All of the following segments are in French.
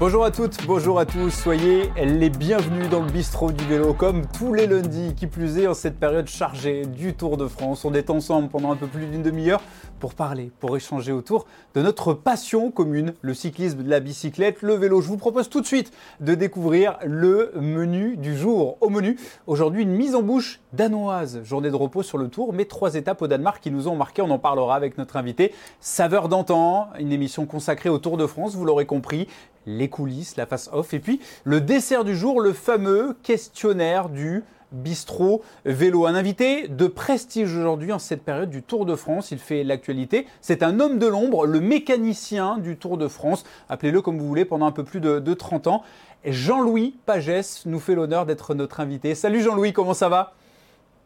Bonjour à toutes, bonjour à tous, soyez les bienvenus dans le bistrot du vélo comme tous les lundis, qui plus est en cette période chargée du Tour de France. On est ensemble pendant un peu plus d'une demi-heure pour parler, pour échanger autour de notre passion commune, le cyclisme, la bicyclette, le vélo. Je vous propose tout de suite de découvrir le menu du jour. Au menu, aujourd'hui une mise en bouche danoise, journée de repos sur le Tour, mais trois étapes au Danemark qui nous ont marqué, on en parlera avec notre invité. Saveur d'antan, une émission consacrée au Tour de France, vous l'aurez compris, les coulisses, la face off, et puis le dessert du jour, le fameux questionnaire du bistrot vélo. Un invité de prestige aujourd'hui en cette période du Tour de France. Il fait l'actualité. C'est un homme de l'ombre, le mécanicien du Tour de France. Appelez-le comme vous voulez pendant un peu plus de, de 30 ans. Jean-Louis Pagès nous fait l'honneur d'être notre invité. Salut Jean-Louis, comment ça va?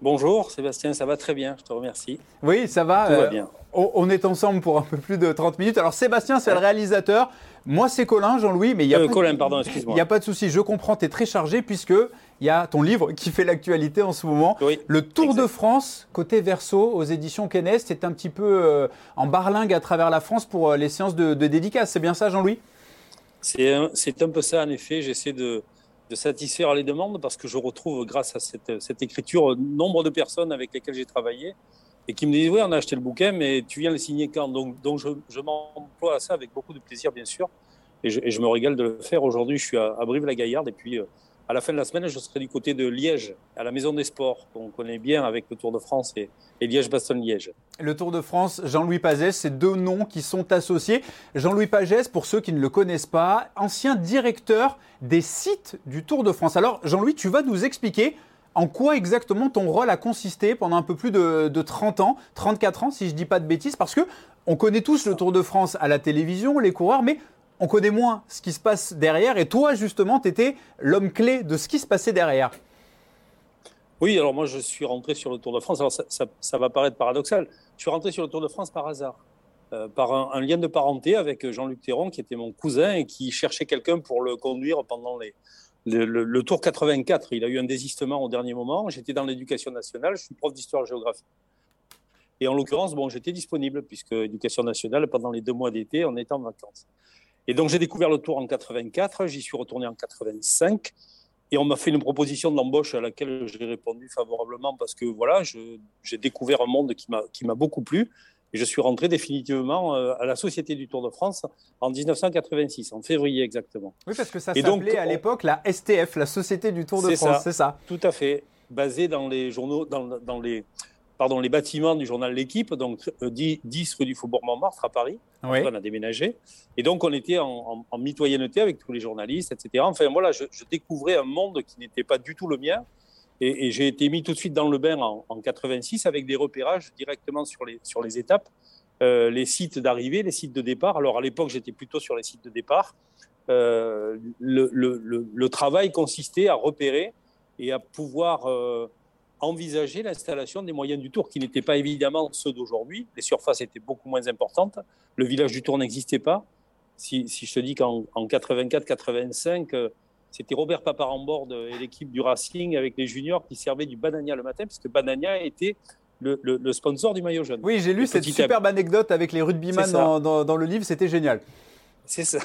Bonjour Sébastien, ça va très bien, je te remercie. Oui, ça va. Tout va bien. on est ensemble pour un peu plus de 30 minutes. Alors Sébastien, c'est le réalisateur. Moi, c'est Colin, Jean-Louis, mais il y a Euh, pas Colin, de... pardon, excuse-moi. Il n'y a pas de souci, je comprends, tu es très chargé puisque il y a ton livre qui fait l'actualité en ce moment. Oui, le Tour exact. de France, côté verso, aux éditions Kennes, c'est un petit peu euh, en barlingue à travers la France pour euh, les séances de, de dédicaces. C'est bien ça, Jean-Louis? C'est un, peu ça, en effet. J'essaie de, de satisfaire les demandes parce que je retrouve, grâce à cette, cette écriture, nombre de personnes avec lesquelles j'ai travaillé et qui me disent Oui, on a acheté le bouquin, mais tu viens le signer quand? Donc, donc je, je m'emploie à ça avec beaucoup de plaisir, bien sûr. Et je, et je me régale de le faire. Aujourd'hui, je suis à, Brive-la-Gaillarde et puis. euh, à la fin de la semaine, je serai du côté de Liège, à la Maison des Sports, qu'on connaît bien avec le Tour de France et, et Liège-Bastogne-Liège. Le Tour de France, Jean-Louis Pagès, c'est deux noms qui sont associés. Jean-Louis Pagès, pour ceux qui ne le connaissent pas, ancien directeur des sites du Tour de France. Alors, Jean-Louis, tu vas nous expliquer en quoi exactement ton rôle a consisté pendant un peu plus de, de 30 ans, 34 ans, si je ne dis pas de bêtises, parce que on connaît tous le Tour de France à la télévision, les coureurs, mais on connaît moins ce qui se passe derrière. Et toi, justement, tu étais l'homme clé de ce qui se passait derrière. Oui, alors moi je suis rentré sur le Tour de France. Alors ça, va paraître paradoxal. Je suis rentré sur le Tour de France par hasard, euh, par un, un lien de parenté avec Jean-Luc Théron, qui était mon cousin et qui cherchait quelqu'un pour le conduire pendant les, le, Tour 84. Il a eu un désistement au dernier moment. J'étais dans l'éducation nationale, je suis prof d'histoire-géographie. Et en l'occurrence, bon, j'étais disponible puisque éducation nationale, pendant les deux mois d'été, on était en vacances. Et donc j'ai découvert le Tour en 84, j'y suis retourné en 85. Et on m'a fait une proposition d'embauche à laquelle j'ai répondu favorablement parce que voilà, j'ai découvert un monde qui m'a beaucoup plu. Et je suis rentré définitivement euh, à la Société du Tour de France en 1986, en février exactement. Oui, parce que ça s'appelait à l'époque la STF, la Société du Tour de C'est France, ça. c'est ça. Tout à fait, basé dans les journaux, dans, dans les pardon les bâtiments du journal L'équipe, donc euh, 10, 10 rue du Faubourg Montmartre à Paris. Oui. On a déménagé. Et donc, on était en, en- en mitoyenneté avec tous les journalistes, etc. Enfin, voilà, je, je découvrais un monde qui n'était pas du tout le mien. Et, j'ai été mis tout de suite dans le bain en, en 86 avec des repérages directement sur les, sur les étapes, euh, les sites d'arrivée, les sites de départ. Alors, à l'époque, j'étais plutôt sur les sites de départ. Euh, le, travail consistait à repérer et à pouvoir euh, envisager l'installation des moyens du Tour, qui n'étaient pas évidemment ceux d'aujourd'hui. Les surfaces étaient beaucoup moins importantes. Le village du Tour n'existait pas. Si, si je te dis qu'en en 84-85, euh, c'était Robert Paparamborde et l'équipe du Racing avec les juniors qui servaient du Banania le matin, puisque Banania était le, le- le sponsor du maillot jaune. Oui, j'ai lu Et cette superbe anecdote avec les rugbyman dans, dans- dans le livre, c'était génial. C'est ça.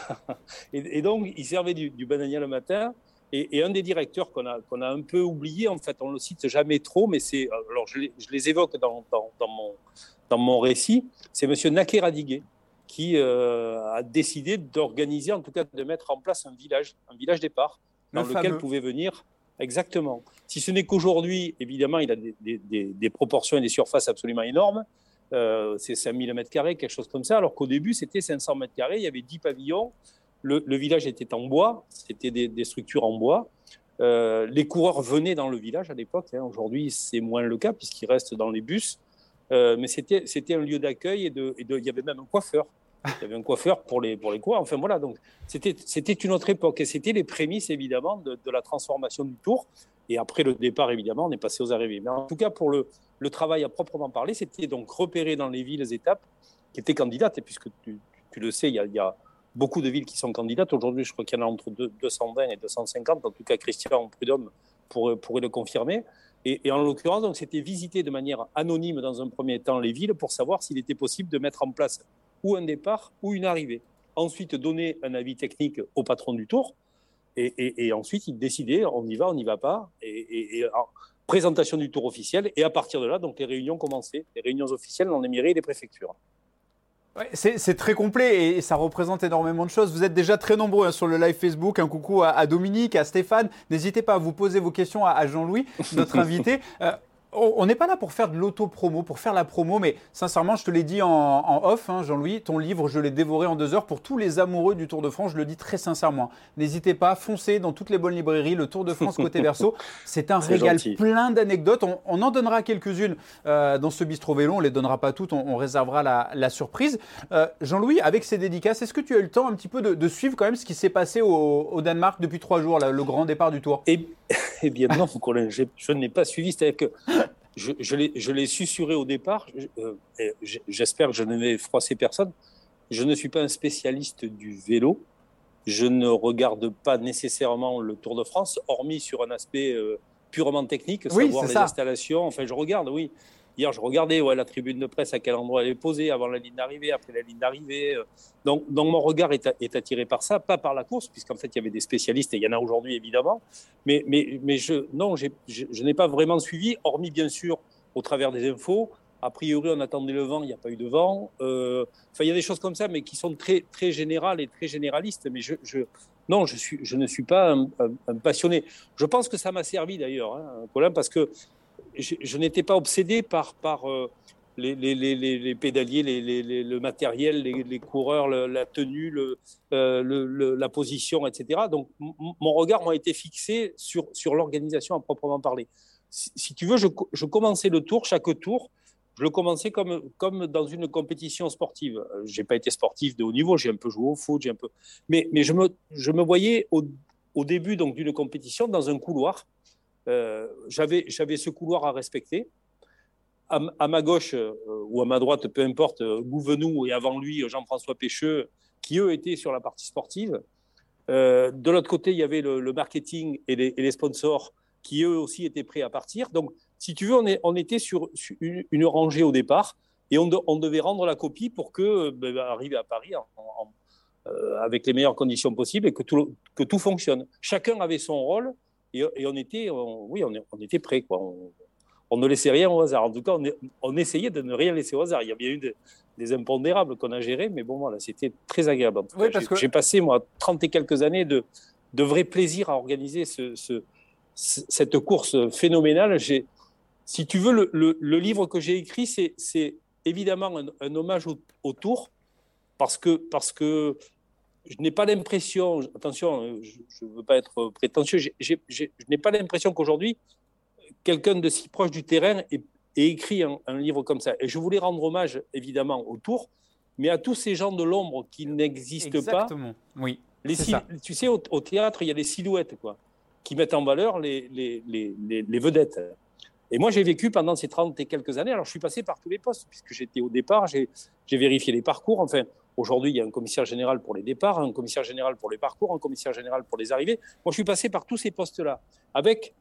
Et, et donc, il servait du, du banania le matin. Et, et un des directeurs qu'on a, qu'on a un peu oublié, en fait, on le cite jamais trop, mais c'est, alors je les, je les évoque dans, dans, dans mon, dans mon récit, c'est Monsieur Naké Radiguet qui euh, a décidé d'organiser, en tout cas de mettre en place un village, un village départ, Le dans lequel fameux. pouvaient venir exactement. Si ce n'est qu'aujourd'hui, évidemment, il a des, des- des- des proportions et des surfaces absolument énormes. Euh, c'est 5000 mètres carrés, quelque chose comme ça, alors qu'au début, c'était 500 mètres carrés, il y avait 10 pavillons, le, le village était en bois, c'était des, des structures en bois. Euh, les coureurs venaient dans le village à l'époque, hein. aujourd'hui c'est moins le cas puisqu'ils restent dans les bus, mais c'était un lieu d'accueil et, il y avait même un coiffeur. Il y avait un coiffeur pour les, pour les coureurs. Enfin voilà, donc c'était une autre époque et c'était les prémices évidemment de, la transformation du tour. Et après le départ, évidemment, on est passé aux arrivées. Mais en tout cas, pour le, travail à proprement parler, c'était donc repérer dans les villes étapes qui étaient candidates. Et puisque tu, le sais, il y, a, beaucoup de villes qui sont candidates. Aujourd'hui, je crois qu'il y en a entre deux- 220 et 250. En tout cas, Christian Prudhomme pourrait le confirmer. Et, en l'occurrence, donc, c'était visiter de manière anonyme dans un premier temps les villes pour savoir s'il était possible de mettre en place ou un départ ou une arrivée. ensuite donner un avis technique au patron du tour, et, ensuite il décidait on y va, on n'y va pas, et, présentation du tour officiel, et à partir de là, donc les réunions commençaient, les réunions officielles dans les mairies et les préfectures. C'est très complet et ça représente énormément de choses. Vous êtes déjà très nombreux hein, sur le live Facebook. Un coucou à, Dominique, à Stéphane. N'hésitez pas à vous poser vos questions à, Jean-Louis, notre invité. Euh, on n'est pas là pour faire de l'auto-promo, pour faire la promo, mais sincèrement, je te l'ai dit en, off, hein, Jean-Louis, ton livre, je l'ai dévoré en deux heures. Pour tous les amoureux du Tour de France, je le dis très sincèrement. N'hésitez pas, foncez dans toutes les bonnes librairies, le Tour de France côté verso. C'est un régal plein d'anecdotes. On, en donnera quelques-unes euh, dans ce bistrot vélo, on ne les donnera pas toutes, on, réservera la, surprise. Euh, Jean-Louis, avec ces dédicaces, est-ce que tu as eu le temps un petit peu de, suivre quand même ce qui s'est passé au, Danemark depuis trois jours, le grand départ du Tour? Eh, eh, bien non, je n'ai pas suivi. C'est-à-dire que je, je l'ai susurré au départ. Euh, j'espère que je ne vais froisser personne. Je ne suis pas un spécialiste du vélo. Je ne regarde pas nécessairement le Tour de France, hormis sur un aspect euh, purement technique, savoir les installations. Enfin, je regarde, oui. Hier, je regardais ouais, la tribune de presse, à quel endroit elle est posée, avant la ligne d'arrivée, après la ligne d'arrivée. Euh. Donc, mon regard est, attiré par ça, pas par la course, puisqu'en fait, il y avait des spécialistes, et il y en a aujourd'hui, évidemment. Mais, mais, mais je, non, je, n'ai pas vraiment suivi, hormis, bien sûr, au travers des infos. A priori, on attendait le vent, il n'y a pas eu de vent. Euh, enfin, il y a des choses comme ça, mais qui sont très, très générales et très généralistes. Mais je, non, je, suis, je ne suis pas un, passionné. Je pense que ça m'a servi d'ailleurs, hein, parce que je, n'étais pas obsédé par, par euh, les, pédaliers, le matériel, les, coureurs, la tenue, euh, la position, etc. Donc, mon regard m'a été fixé sur, sur l'organisation à proprement parler. Si, tu veux, je, commençais le tour, chaque tour, je le commençais comme, comme dans une compétition sportive. Euh, je n'ai pas été sportif de haut niveau, j'ai un peu joué au foot, j'ai un peu... mais, mais je, me, je me voyais au, au début d'une compétition dans un couloir j'avais ce couloir à respecter. À, ma gauche euh, ou à ma droite, peu importe, euh, Gouvenou et avant lui Jean-François Pécheux, qui eux étaient sur la partie sportive. de l'autre côté, il y avait le, marketing et les, sponsors qui eux aussi étaient prêts à partir. Donc, si tu veux, on, était sur, une, rangée au départ et on, devait rendre la copie pour que ben, ben, arriver à Paris avec les meilleures conditions possibles et que tout, que tout fonctionne. Chacun avait son rôle et, on était, oui, on, on, était prêts. Quoi. On, ne laissait rien au hasard. En tout cas, on, essayait de ne rien laisser au hasard. Il y a bien eu des, impondérables qu'on a gérés, mais bon, voilà, c'était très agréable. J'ai passé, moi, 30 et quelques années de, de vrai plaisir à organiser ce, cette course phénoménale. Si tu veux, le, le, livre que j'ai écrit, c'est évidemment un, hommage au, au, Tour, parce que, parce que je n'ai pas l'impression, attention, je ne veux pas être prétentieux, je n'ai pas l'impression qu'aujourd'hui, quelqu'un de si proche du terrain ait, écrit un, livre comme ça. Et je voulais rendre hommage, évidemment, au Tour, mais à tous ces gens de l'ombre qui n'existent pas. Exactement, oui. Les tu sais, au, théâtre, il y a les silhouettes, quoi, qui mettent en valeur les, les, les, les vedettes. Et moi, j'ai vécu pendant ces 30 et quelques années. Alors, je suis passé par tous les postes, puisque j'étais au départ, j'ai vérifié les parcours. Enfin, Aujourd'hui, il y a un commissaire général pour les départs, un commissaire général pour les parcours, un commissaire général pour les arrivées. Moi, je suis passé par tous ces postes-là, avec,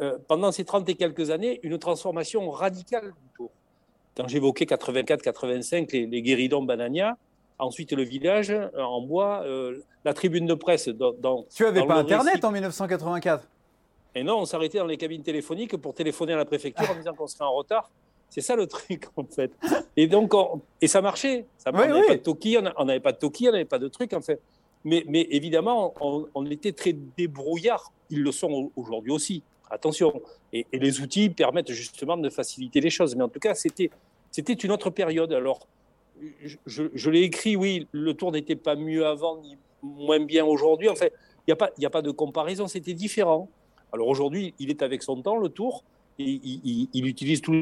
euh, pendant ces 30 et quelques années, une transformation radicale du tour. Quand j'évoquais 84-85, les, les guéridons Banania, ensuite le village euh, en bois, euh, la tribune de presse dans. tu n'avais pas Internet en 1984 Et non, on s'arrêtait dans les cabines téléphoniques pour téléphoner à la préfecture en disant qu'on serait en retard. C'est ça le truc, en fait. Et donc, et ça marchait. Ça, on n'avait pas de Toki, on n'avait pas de Toki, on n'avait pas de truc, en fait. Mais, mais évidemment, on, était très débrouillards. Ils le sont aujourd'hui aussi. Attention. Et, les outils permettent justement de faciliter les choses. Mais en tout cas, c'était, c'était une autre période. Alors, je, je l'ai écrit, oui, le tour n'était pas mieux avant, ni moins bien aujourd'hui. En fait, il n'y a, pas, a pas de comparaison, c'était différent. Alors aujourd'hui, il est avec son temps, le tour. Et il, il utilise tout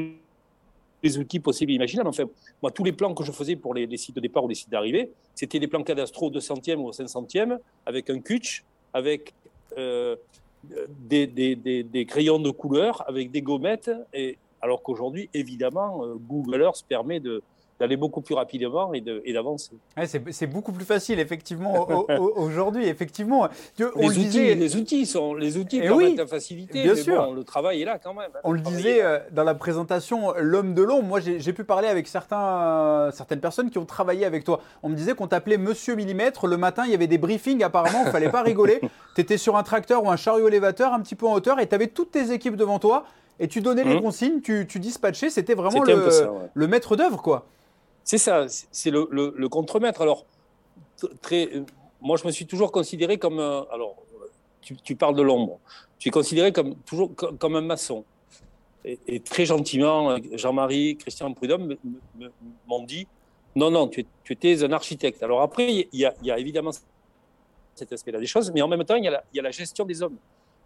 les outils possibles et imaginables. Enfin, moi, tous les plans que je faisais pour les, sites de départ ou les sites d'arrivée, c'était des plans cadastro au 200e ou au 500e, avec un cutch, avec euh, des, crayons de couleur, avec des gommettes. Et, alors qu'aujourd'hui, évidemment, euh, Google Earth permet de, d'aller beaucoup plus rapidement et d'avancer. c'est beaucoup plus facile, effectivement, aujourd'hui. Effectivement, on les, outils, les outils sont les outils eh permettent la facilité, bien mais sûr. Bon, le travail est là quand même. Hein. on le disait euh, dans la présentation, l'homme de l'ombre. Moi, j'ai pu parler avec certains, certaines personnes qui ont travaillé avec toi. On me disait qu'on t'appelait Monsieur Millimètre. Le matin, il y avait des briefings. Apparemment, il fallait pas rigoler. tu étais sur un tracteur ou un chariot élévateur, un petit peu en hauteur, et tu avais toutes tes équipes devant toi. Et tu donnais les mmh. consignes, tu, tu dispatchais. C'était vraiment le, le maître d'œuvre, quoi. C'est ça, c'est le, le, contremaître. Alors, très, moi, je me suis toujours considéré comme. alors, tu, parles de l'ombre. Je suis considéré comme, toujours comme, un maçon. Et, très gentiment, Jean-Marie, Christian Prudhomme m'ont dit non, non, tu, étais un architecte. Alors après, il y, a évidemment cet aspect-là des choses, mais en même temps, il y, a la, gestion des hommes.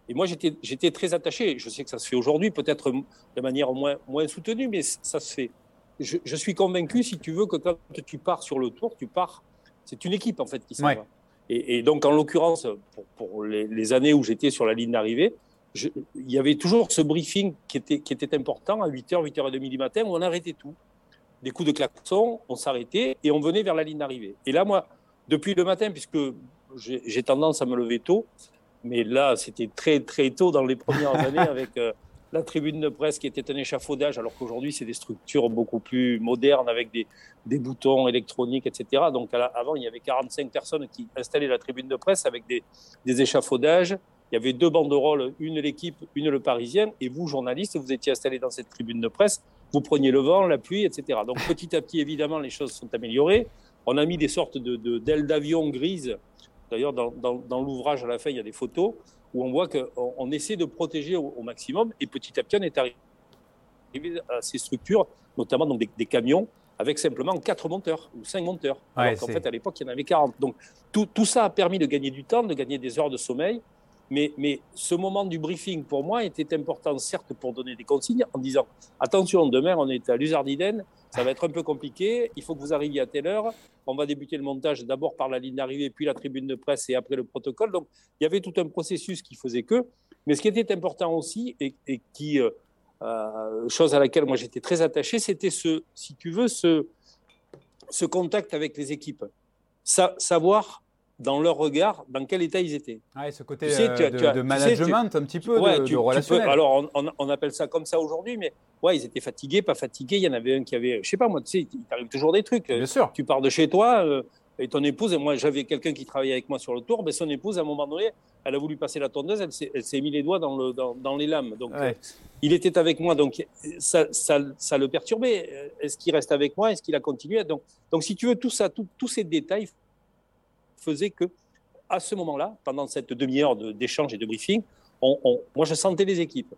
Et moi, j'étais très attaché. Je sais que ça se fait aujourd'hui, peut-être de manière moins soutenue, mais ça se fait je, suis convaincu, si tu veux, que quand tu pars sur le tour, tu pars. C'est une équipe, en fait, qui s'en va. Et, donc, en l'occurrence, pour, les, années où j'étais sur la ligne d'arrivée, il y avait toujours ce briefing qui était, qui était important à 8h, 8h30 du matin, où on arrêtait tout. Des coups de klaxon, on s'arrêtait et on venait vers la ligne d'arrivée. Et là, moi, depuis le matin, puisque j'ai tendance à me lever tôt, mais là, c'était très, très tôt dans les premières années avec. Euh, la tribune de presse qui était un échafaudage, alors qu'aujourd'hui, c'est des structures beaucoup plus modernes avec des, boutons électroniques, etc. Donc, avant, il y avait 45 personnes qui installaient la tribune de presse avec des, échafaudages. Il y avait deux banderoles, une l'équipe, une le parisien. Et vous, journalistes, vous étiez installés dans cette tribune de presse. Vous preniez le vent, la pluie, etc. Donc, petit à petit, évidemment, les choses sont améliorées. On a mis des sortes de, d'ailes d'avion grises. D'ailleurs, dans, dans l'ouvrage, à la fin, il y a des photos où on voit qu'on essaie de protéger au, maximum. Et petit à petit, on est arrivé à ces structures, notamment donc des, camions, avec simplement quatre monteurs ou cinq monteurs. alors qu'en fait, à l'époque, il y en avait 40. Donc tout, tout, ça a permis de gagner du temps, de gagner des heures de sommeil. Mais, ce moment du briefing, pour moi, était important, certes, pour donner des consignes, en disant attention, demain, on est à Luzardiden, ça va être un peu compliqué, il faut que vous arriviez à telle heure, on va débuter le montage d'abord par la ligne d'arrivée, puis la tribune de presse et après le protocole. Donc il y avait tout un processus qui faisait que. Mais ce qui était important aussi, et, qui, euh, euh, chose à laquelle moi j'étais très attaché, c'était ce, si tu veux, ce contact avec les équipes. savoir dans leur regard, dans quel état ils étaient. Ah, ce côté euh, de, management, un petit peu, de, relationnel. alors, on, appelle ça comme ça aujourd'hui, mais ouais, ils étaient fatigués, pas fatigués. Il y en avait un qui avait, je sais pas moi, tu sais, il t'arrive toujours des trucs. Bien sûr. Tu pars de chez toi euh, et ton épouse, et moi j'avais quelqu'un qui travaillait avec moi sur le tour, mais son épouse, à un moment donné, elle a voulu passer la tondeuse, elle s'est mis les doigts dans, le, dans, les lames. Donc, euh, il était avec moi, donc ça, ça, ça le perturbait. Est-ce qu'il reste avec moi? Est-ce qu'il a continué? Donc, donc, si tu veux, tout ça, tous ces détails faisait que, à ce moment-là, pendant cette demi-heure d'échange et de briefing, on, moi, je sentais les équipes.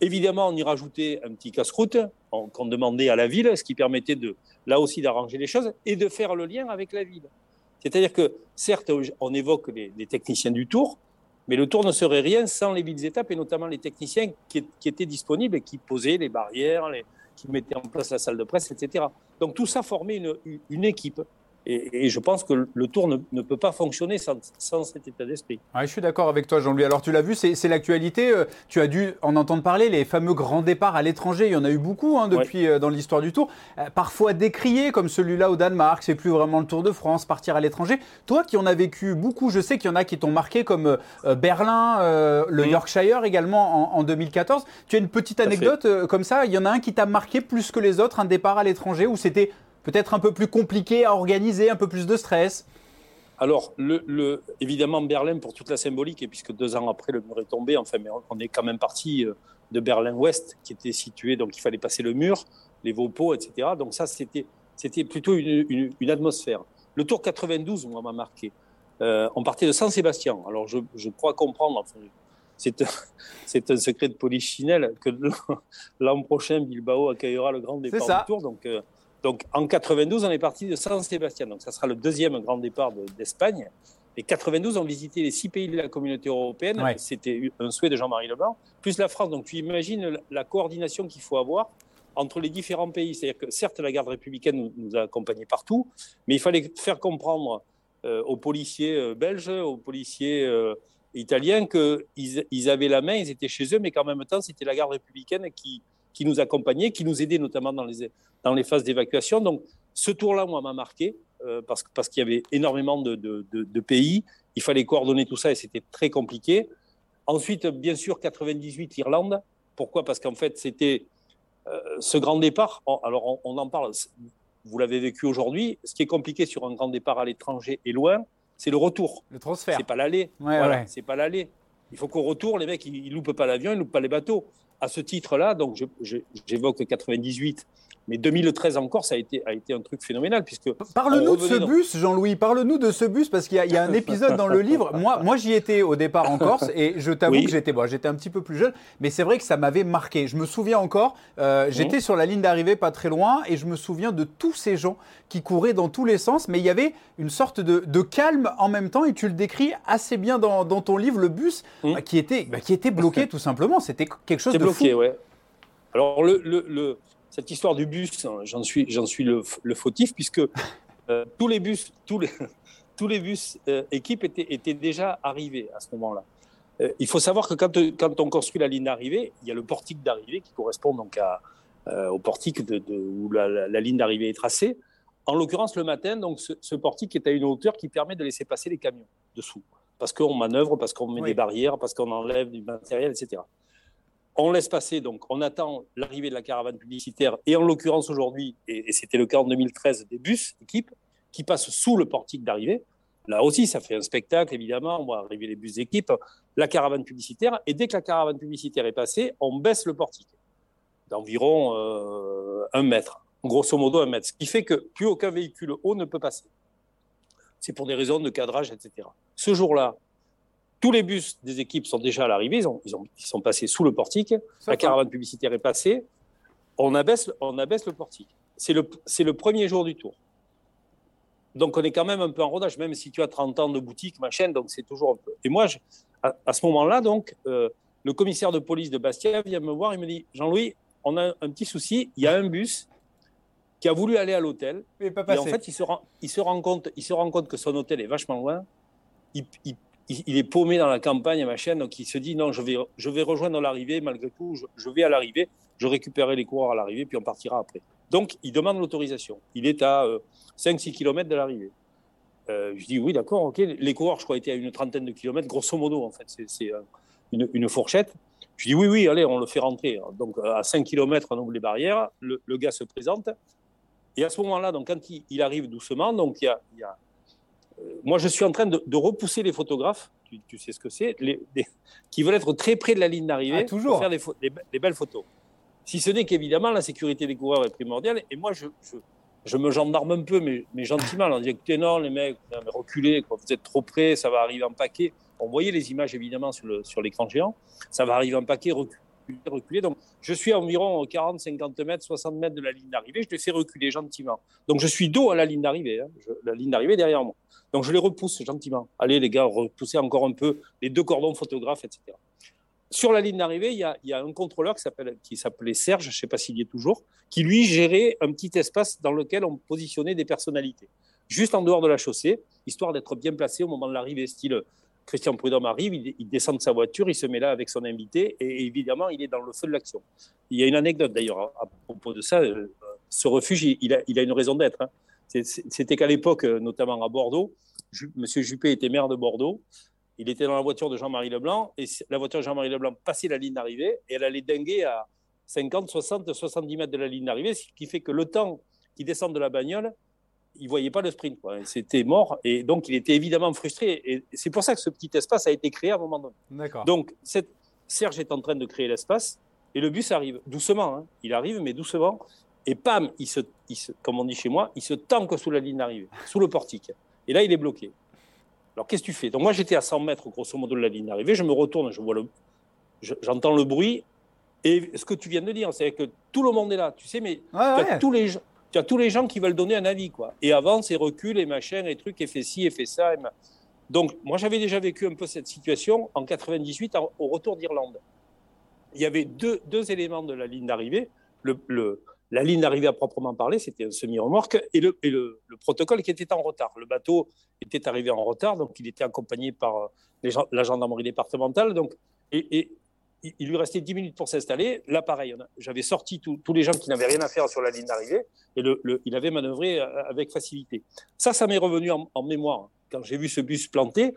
Évidemment, on y rajoutait un petit casse-croûte qu'on demandait à la ville, ce qui permettait de, là aussi d'arranger les choses et de faire le lien avec la ville. C'est-à-dire que, certes, on évoque les, techniciens du tour, mais le tour ne serait rien sans les villes étapes et notamment les techniciens qui, étaient disponibles et qui posaient les barrières, qui mettaient en place la salle de presse, etc. Donc tout ça formait une, une équipe. Et, je pense que le tour ne, peut pas fonctionner sans, cet état d'esprit. je suis d'accord avec toi, Jean-Louis. Alors, tu l'as vu, c'est l'actualité. Euh, tu as dû en entendre parler, les fameux grands départs à l'étranger. Il y en a eu beaucoup hein, depuis euh, dans l'histoire du tour. Euh, parfois décriés, comme celui-là au Danemark. C'est plus vraiment le Tour de France, partir à l'étranger. Toi qui en as vécu beaucoup, je sais qu'il y en a qui t'ont marqué, comme Berlin, le mm. Yorkshire également en, en, 2014. Tu as une petite anecdote comme ça? Il y en a un qui t'a marqué plus que les autres, un départ à l'étranger où c'était peut-être un peu plus compliqué à organiser, un peu plus de stress alors, le, évidemment, Berlin pour toute la symbolique, et puisque deux ans après, le mur est tombé, enfin, mais on est quand même parti euh, de Berlin-Ouest, qui était situé, donc il fallait passer le mur, les Vaupots, etc. Donc ça, c'était, c'était plutôt une, atmosphère. Le Tour 92, moi, m'a marqué. Euh, on partait de Saint-Sébastien. Alors, je, crois comprendre, enfin, c'est, c'est un secret de polichinelle, que l'an prochain, Bilbao accueillera le grand départ du Tour. Donc, euh, donc en 92, on est parti de San Sébastien. Donc ça sera le deuxième grand départ d'Espagne. Et 92, on visitait les six pays de la communauté européenne. C'était un souhait de Jean-Marie Leblanc, plus la France. Donc tu imagines la coordination qu'il faut avoir entre les différents pays. C'est-à-dire que certes, la garde républicaine nous, a accompagnés partout, mais il fallait faire comprendre euh, aux policiers euh, belges, aux policiers euh, italiens qu'ils ils avaient la main, ils étaient chez eux, mais qu'en même temps, c'était la garde républicaine qui, qui nous accompagnait, qui nous aidait notamment dans les, dans les phases d'évacuation. Donc, Ce tour-là, moi, m'a marqué parce, parce qu'il y avait énormément de, de, de, pays. Il fallait coordonner tout ça et c'était très compliqué. Ensuite, bien sûr, 98, l'Irlande. Pourquoi? Parce qu'en fait, c'était ce grand départ. Alors, on en parle vous l'avez vécu aujourd'hui. Ce qui est compliqué sur un grand départ à l'étranger et loin, c'est le retour. Le transfert. C'est pas l'aller. voilà, c'est pas l'aller. Il faut qu'au retour, les mecs, ils, ne loupent pas l'avion, ils loupent pas les bateaux. À ce titre-là, donc j'évoque 98 mais 2013 encore, ça a été, a été un truc phénoménal. puisque Parle-nous de ce bus, Jean-Louis. Parle-nous de ce bus, parce qu'il y, a un épisode dans le livre. Moi, moi j'y étais au départ en Corse, et je t'avoue que j'étais bon, un petit peu plus jeune, mais c'est vrai que ça m'avait marqué. Je me souviens encore, euh, j'étais mmh. sur la ligne d'arrivée pas très loin, et je me souviens de tous ces gens qui couraient dans tous les sens, mais il y avait une sorte de, calme en même temps, et tu le décris assez bien dans, ton livre, le bus, mmh. bah, qui, était, bah, qui était bloqué tout simplement. C'était quelque chose de bloqué, fou. ouais. Alors, le, le, cette histoire du bus, hein, j'en suis, j'en suis le, fautif, puisque euh, tous les bus, tous les, tous les bus euh, équipes étaient, étaient, déjà arrivés à ce moment-là. Euh, il faut savoir que quand, quand, on construit la ligne d'arrivée, il y a le portique d'arrivée qui correspond donc à, au portique de, où la, ligne d'arrivée est tracée. En l'occurrence, le matin, donc ce, portique est à une hauteur qui permet de laisser passer les camions dessous, parce qu'on manœuvre, parce qu'on met des barrières, parce qu'on enlève du matériel, etc. On laisse passer, donc on attend l'arrivée de la caravane publicitaire, et en l'occurrence aujourd'hui, et, c'était le cas en 2013, des bus équipes qui passent sous le portique d'arrivée. Là aussi, ça fait un spectacle, évidemment. On voit arriver les bus d'équipe, la caravane publicitaire, et dès que la caravane publicitaire est passée, on baisse le portique d'environ euh, un mètre, grosso modo un mètre, ce qui fait que plus aucun véhicule haut ne peut passer. C'est pour des raisons de cadrage, etc. Ce jour-là, tous les bus des équipes sont déjà à l'arrivée, ils, ils, sont passés sous le portique, la caravane publicitaire est passée, on abaisse, on abaisse le portique. C'est le, le premier jour du tour. Donc on est quand même un peu en rodage, même si tu as 30 ans de boutique, machin, donc c'est toujours un peu. Et moi, à, ce moment-là, donc, euh, le commissaire de police de Bastia vient me voir, il me dit Jean-Louis, on a un petit souci, il y a un bus qui a voulu aller à l'hôtel. Et en fait, il se, rend, il, se rend compte, il se rend compte que son hôtel est vachement loin. Il, il, il, est paumé dans la campagne, ma chaîne, donc il se dit non, je vais, je vais rejoindre l'arrivée, malgré tout, je, vais à l'arrivée, je récupérerai les coureurs à l'arrivée, puis on partira après. Donc, il demande l'autorisation. Il est à 5-6 euh, km de l'arrivée. Euh, je dis oui, d'accord, ok. Les coureurs, je crois, étaient à une trentaine de kilomètres, grosso modo, en fait, c'est euh, une, fourchette. Je dis oui, oui, allez, on le fait rentrer. Donc, à 5 km, on ouvre les barrières, le, gars se présente. Et à ce moment-là, quand il, arrive doucement, donc il y a moi, je suis en train de, repousser les photographes, tu, sais ce que c'est, qui veulent être très près de la ligne d'arrivée ah, pour faire des, belles photos. Si ce n'est qu'évidemment, la sécurité des coureurs est primordiale. Et moi, je, je, me gendarme un peu, mais, mais gentiment. On dit écoutez, non, les mecs, reculez, vous êtes trop près, ça va arriver en paquet. On voyait les images évidemment sur l'écran sur géant. Ça va arriver en paquet, reculez je suis à environ 40, 50 mètres, 60 mètres de la ligne d'arrivée. Je les fais reculer gentiment. Donc, je suis dos à la ligne d'arrivée. Hein. La ligne d'arrivée derrière moi. Donc, je les repousse gentiment. Allez, les gars, repoussez encore un peu les deux cordons photographes, etc. Sur la ligne d'arrivée, il, y, a, un contrôleur qui s'appelait Serge, je ne sais pas s'il est toujours, qui lui gérait un petit espace dans lequel on positionnait des personnalités, juste en dehors de la chaussée, histoire d'être bien placé au moment de l'arrivée, style Christian Prudhomme arrive, il, descend de sa voiture, il se met là avec son invité et évidemment, il est dans le feu de l'action. Il y a une anecdote d'ailleurs à, propos de ça. Euh, ce refuge, il, a, une raison d'être. Hein. C'était qu'à l'époque, notamment à Bordeaux, M. Juppé était maire de Bordeaux. Il était dans la voiture de Jean-Marie Leblanc et la voiture de Jean-Marie Leblanc passait la ligne d'arrivée et elle allait dinguer à 50, 60, 70 mètres de la ligne d'arrivée, ce qui fait que le temps qu'il descend de la bagnole, il voyait pas le sprint. C'était mort. Et donc, il était évidemment frustré. Et c'est pour ça que ce petit espace a été créé à un moment donné. Donc, cette, Serge est en train de créer l'espace. Et le bus arrive doucement. Hein. Il arrive, mais doucement. Et pam, il se, il se, comme on dit chez moi, il se tanque sous la ligne d'arrivée, sous le portique. Et là, il est bloqué. Alors, qu'est-ce que tu fais? Donc, moi, j'étais à 100 mètres, grosso modo, de la ligne d'arrivée. Je me retourne, je vois le, j'entends le bruit. Et ce que tu viens de dire, c'est que tout le monde est là, tu sais, mais tous les gens tu as tous les gens qui veulent donner un avis, quoi. Et avance et recule et machin et trucs et fait ci et fait ça. Donc, moi, j'avais déjà vécu un peu cette situation en 98 au retour d'Irlande. Il y avait deux, éléments de la ligne d'arrivée. La ligne d'arrivée à proprement parler, c'était un semi-remorque, et, le, protocole qui était en retard. Le bateau était arrivé en retard, donc il était accompagné par euh, les, la gendarmerie départementale. Et il lui restait 10 minutes pour s'installer. Là, pareil, j'avais sorti tous les gens qui n'avaient rien à faire sur la ligne d'arrivée et il avait manœuvré euh, avec facilité. Ça, ça m'est revenu en, mémoire quand j'ai vu ce bus planté.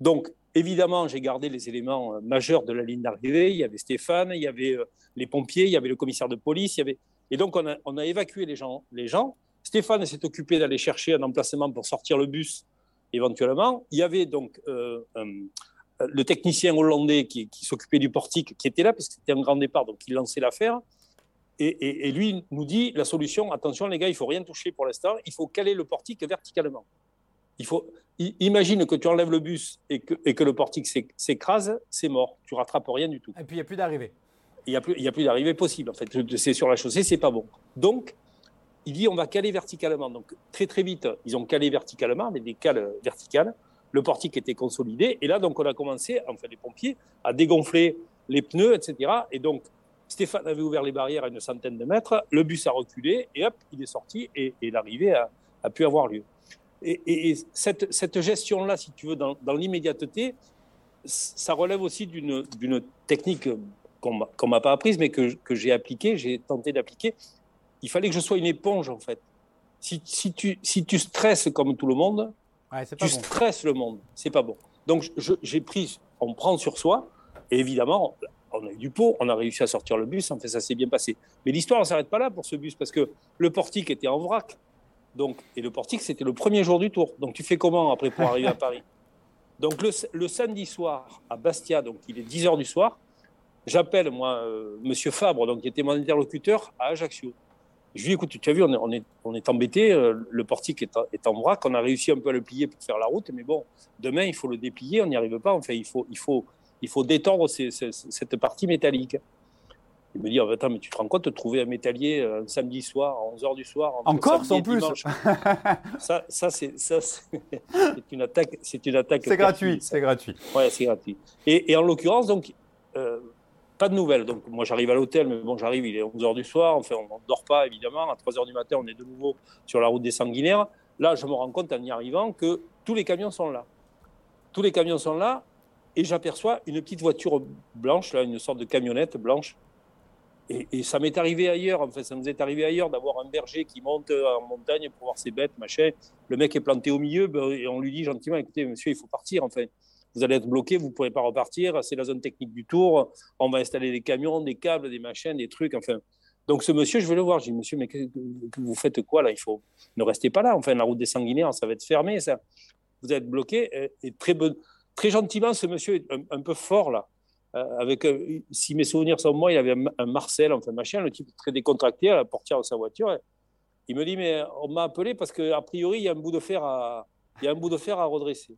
Donc, évidemment, j'ai gardé les éléments euh, majeurs de la ligne d'arrivée. Il y avait Stéphane, il y avait euh, les pompiers, il y avait le commissaire de police. Il y avait... Et donc, on a, on a évacué les gens, les gens. Stéphane s'est occupé d'aller chercher un emplacement pour sortir le bus éventuellement. Il y avait donc le technicien hollandais qui, s'occupait du portique, qui était là, parce que c'était un grand départ, donc il lançait l'affaire. Et, lui nous dit la solution attention, les gars, il faut rien toucher pour l'instant, il faut caler le portique verticalement. Il faut, imagine que tu enlèves le bus et que, et que le portique s'écrase, c'est mort. Tu rattrapes rien du tout. Et puis il n'y a plus d'arrivée. Il n'y a plus, plus d'arrivée possible. En fait, c'est sur la chaussée, c'est pas bon. Donc, il dit on va caler verticalement. Donc très très vite, ils ont calé verticalement, mais des cales verticales le portique était consolidé. Et là, donc, on a commencé, enfin, les pompiers, à dégonfler les pneus, etc. Et donc, Stéphane avait ouvert les barrières à une centaine de mètres, le bus a reculé, et hop, il est sorti, et, l'arrivée a, pu avoir lieu. Et, cette, gestion-là, si tu veux, dans, l'immédiateté, ça relève aussi d'une technique qu'on ne m'a pas apprise, mais que, j'ai appliquée, j'ai tenté d'appliquer. Il fallait que je sois une éponge, en fait. Si, tu, si tu stresses comme tout le monde, tu stresses le monde, c'est pas bon. Donc j'ai pris, on prend sur soi, et évidemment, on a eu du pot, on a réussi à sortir le bus, en fait, ça s'est bien passé. Mais l'histoire ne s'arrête pas là pour ce bus, parce que le portique était en vrac. Donc, et le portique, c'était le premier jour du tour. Donc tu fais comment après pour arriver à Paris? Donc le, samedi soir, à Bastia, donc il est 10h du soir, j'appelle, moi, euh, Monsieur Fabre, donc, qui était mon interlocuteur, à Ajaccio. Je lui dis, écoute, tu as vu, on est, on est, embêté, euh, le portique est, est, en vrac, on a réussi un peu à le plier pour faire la route, mais bon, demain, il faut le déplier, on n'y arrive pas, enfin, il faut, il faut, il faut détendre cette partie métallique. Il me dit, oh, attends, mais tu te rends compte de trouver un métallier un euh, samedi soir, à 11h du soir En Corse, en plus Ça, ça c'est une attaque. C'est une attaque. C'est gratuit, c'est gratuit. Ouais, c'est gratuit. Et, et, en l'occurrence, donc, euh, pas de nouvelles. Donc moi j'arrive à l'hôtel, mais bon j'arrive, il est 11h du soir, enfin on ne dort pas évidemment, à 3h du matin on est de nouveau sur la route des sanguinaires. Là je me rends compte en y arrivant que tous les camions sont là. Tous les camions sont là et j'aperçois une petite voiture blanche, là, une sorte de camionnette blanche. Et, ça m'est arrivé ailleurs, en fait, ça nous est arrivé ailleurs d'avoir un berger qui monte en montagne pour voir ses bêtes, machin. Le mec est planté au milieu ben, et on lui dit gentiment, écoutez monsieur, il faut partir, en fait vous allez être bloqué, vous ne pourrez pas repartir, c'est la zone technique du tour, on va installer des camions, des câbles, des machines, des trucs, enfin. Donc ce monsieur, je vais le voir, je dis, monsieur, mais vous faites quoi là? Il faut ne restez pas là, enfin la route des sanguinaires, ça va être fermé, ça. Vous êtes bloqué. Et très, très gentiment, ce monsieur est un, peu fort là. Euh, avec, euh, si mes souvenirs sont moi, il avait un, Marcel, enfin machin, le type très décontracté à la portière de sa voiture. Il me dit, mais on m'a appelé parce qu'a priori, il y a un bout de fer à, il y a un bout de fer à redresser.